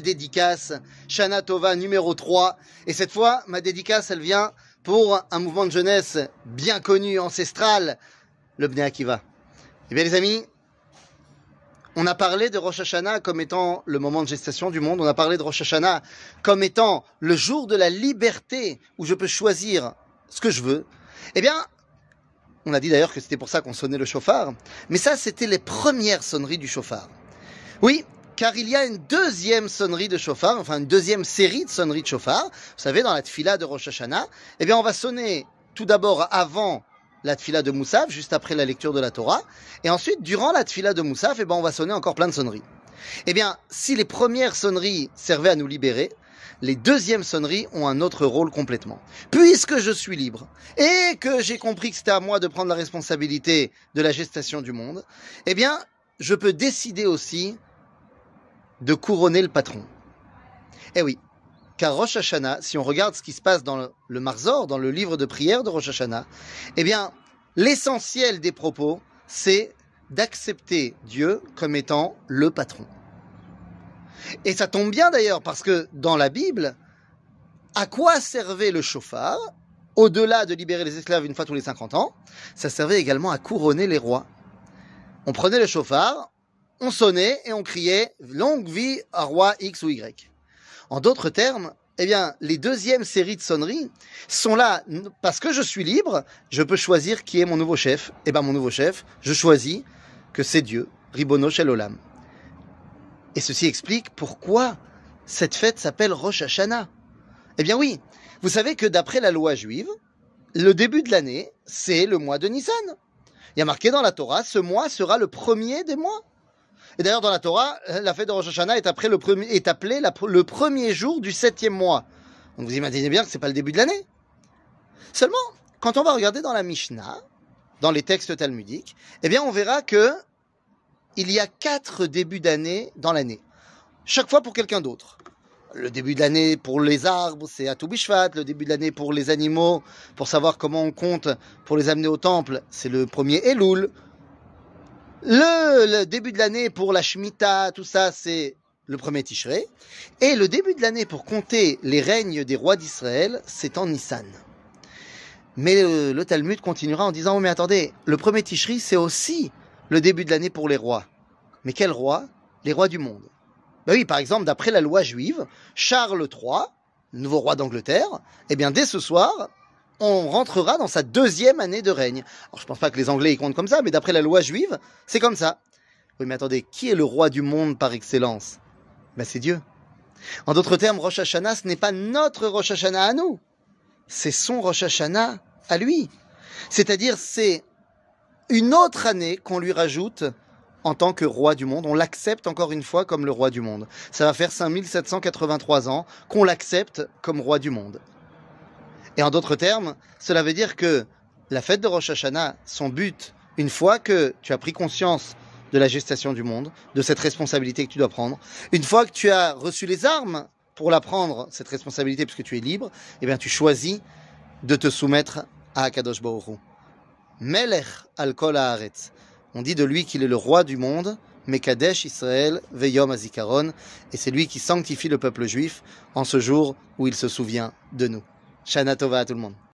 dédicace, Shana Tova numéro 3. Et cette fois, ma dédicace, elle vient pour un mouvement de jeunesse bien connu, ancestral, le Bnei Akiva. Eh bien les amis, on a parlé de Rosh Hashanah comme étant le moment de gestation du monde, on a parlé de Rosh Hashanah comme étant le jour de la liberté où je peux choisir ce que je veux. Eh bien, on a dit d'ailleurs que c'était pour ça qu'on sonnait le chauffard, mais ça c'était les premières sonneries du chauffard. Oui, car il y a une deuxième sonnerie de chauffard, enfin une deuxième série de sonneries de chauffard. Vous savez, dans la tfila de Rosh Hashanah, eh bien, on va sonner tout d'abord avant la tfila de Moussaf, juste après la lecture de la Torah, et ensuite, durant la tfila de Moussaf, eh bien, on va sonner encore plein de sonneries. Eh bien, si les premières sonneries servaient à nous libérer, les deuxièmes sonneries ont un autre rôle complètement. Puisque je suis libre et que j'ai compris que c'était à moi de prendre la responsabilité de la gestation du monde, eh bien, je peux décider aussi de couronner le patron. Eh oui, car Rosh Hashanah, si on regarde ce qui se passe dans le, Marzor, dans le livre de prière de Rosh Hashanah, eh bien, l'essentiel des propos, c'est d'accepter Dieu comme étant le patron. Et ça tombe bien d'ailleurs, parce que dans la Bible, à quoi servait le chauffard Au-delà de libérer les esclaves une fois tous les 50 ans, ça servait également à couronner les rois. On prenait le chauffard, on sonnait et on criait longue vie à roi X ou Y. En d'autres termes, eh bien, les deuxièmes séries de sonneries sont là parce que je suis libre, je peux choisir qui est mon nouveau chef. Eh bien, mon nouveau chef, je choisis que c'est Dieu, Ribono Shel Olam. Et ceci explique pourquoi cette fête s'appelle Rosh Hashanah. Eh bien oui, vous savez que d'après la loi juive, le début de l'année, c'est le mois de Nissan. Il y a marqué dans la Torah, ce mois sera le premier des mois. Et d'ailleurs, dans la Torah, la fête de Rosh Hashanah est, après le premier, est appelée le premier jour du septième mois. Donc vous imaginez bien que c'est pas le début de l'année. Seulement, quand on va regarder dans la Mishnah, dans les textes talmudiques, eh bien, on verra que il y a quatre débuts d'année dans l'année. Chaque fois pour quelqu'un d'autre. Le début de l'année pour les arbres, c'est à. Le début de l'année pour les animaux, pour savoir comment on compte pour les amener au temple, c'est le premier Elul. Le, début de l'année pour la Shemitah, tout ça, c'est le premier Tishrei. Et le début de l'année pour compter les règnes des rois d'Israël, c'est en Nissan. Mais le, Talmud continuera en disant, oh, mais attendez, le premier Tishrei, c'est aussi le début de l'année pour les rois. Mais quels rois? Les rois du monde. Ben oui, par exemple, d'après la loi juive, Charles III, nouveau roi d'Angleterre, eh bien, dès ce soir, on rentrera dans sa deuxième année de règne. Alors, je pense pas que les Anglais y comptent comme ça, mais d'après la loi juive, c'est comme ça. Oui, mais attendez, qui est le roi du monde par excellence? Ben, c'est Dieu. En d'autres termes, Rosh Hashanah, ce n'est pas notre Rosh Hashanah à nous. C'est son Rosh Hashanah à lui. C'est-à-dire, c'est une autre année qu'on lui rajoute en tant que roi du monde. On l'accepte encore une fois comme le roi du monde. Ça va faire 5783 ans qu'on l'accepte comme roi du monde. Et en d'autres termes, cela veut dire que la fête de Rosh Hashanah, son but, une fois que tu as pris conscience de la gestation du monde, de cette responsabilité que tu dois prendre, une fois que tu as reçu les armes pour la prendre, cette responsabilité, puisque tu es libre, eh bien tu choisis de te soumettre à Akadosh Hu. Melech al kol. On dit de lui qu'il est le roi du monde, Mekadesh Israël Veyom Azikaron, et c'est lui qui sanctifie le peuple juif en ce jour où il se souvient de nous. Shana Tova à tout le monde.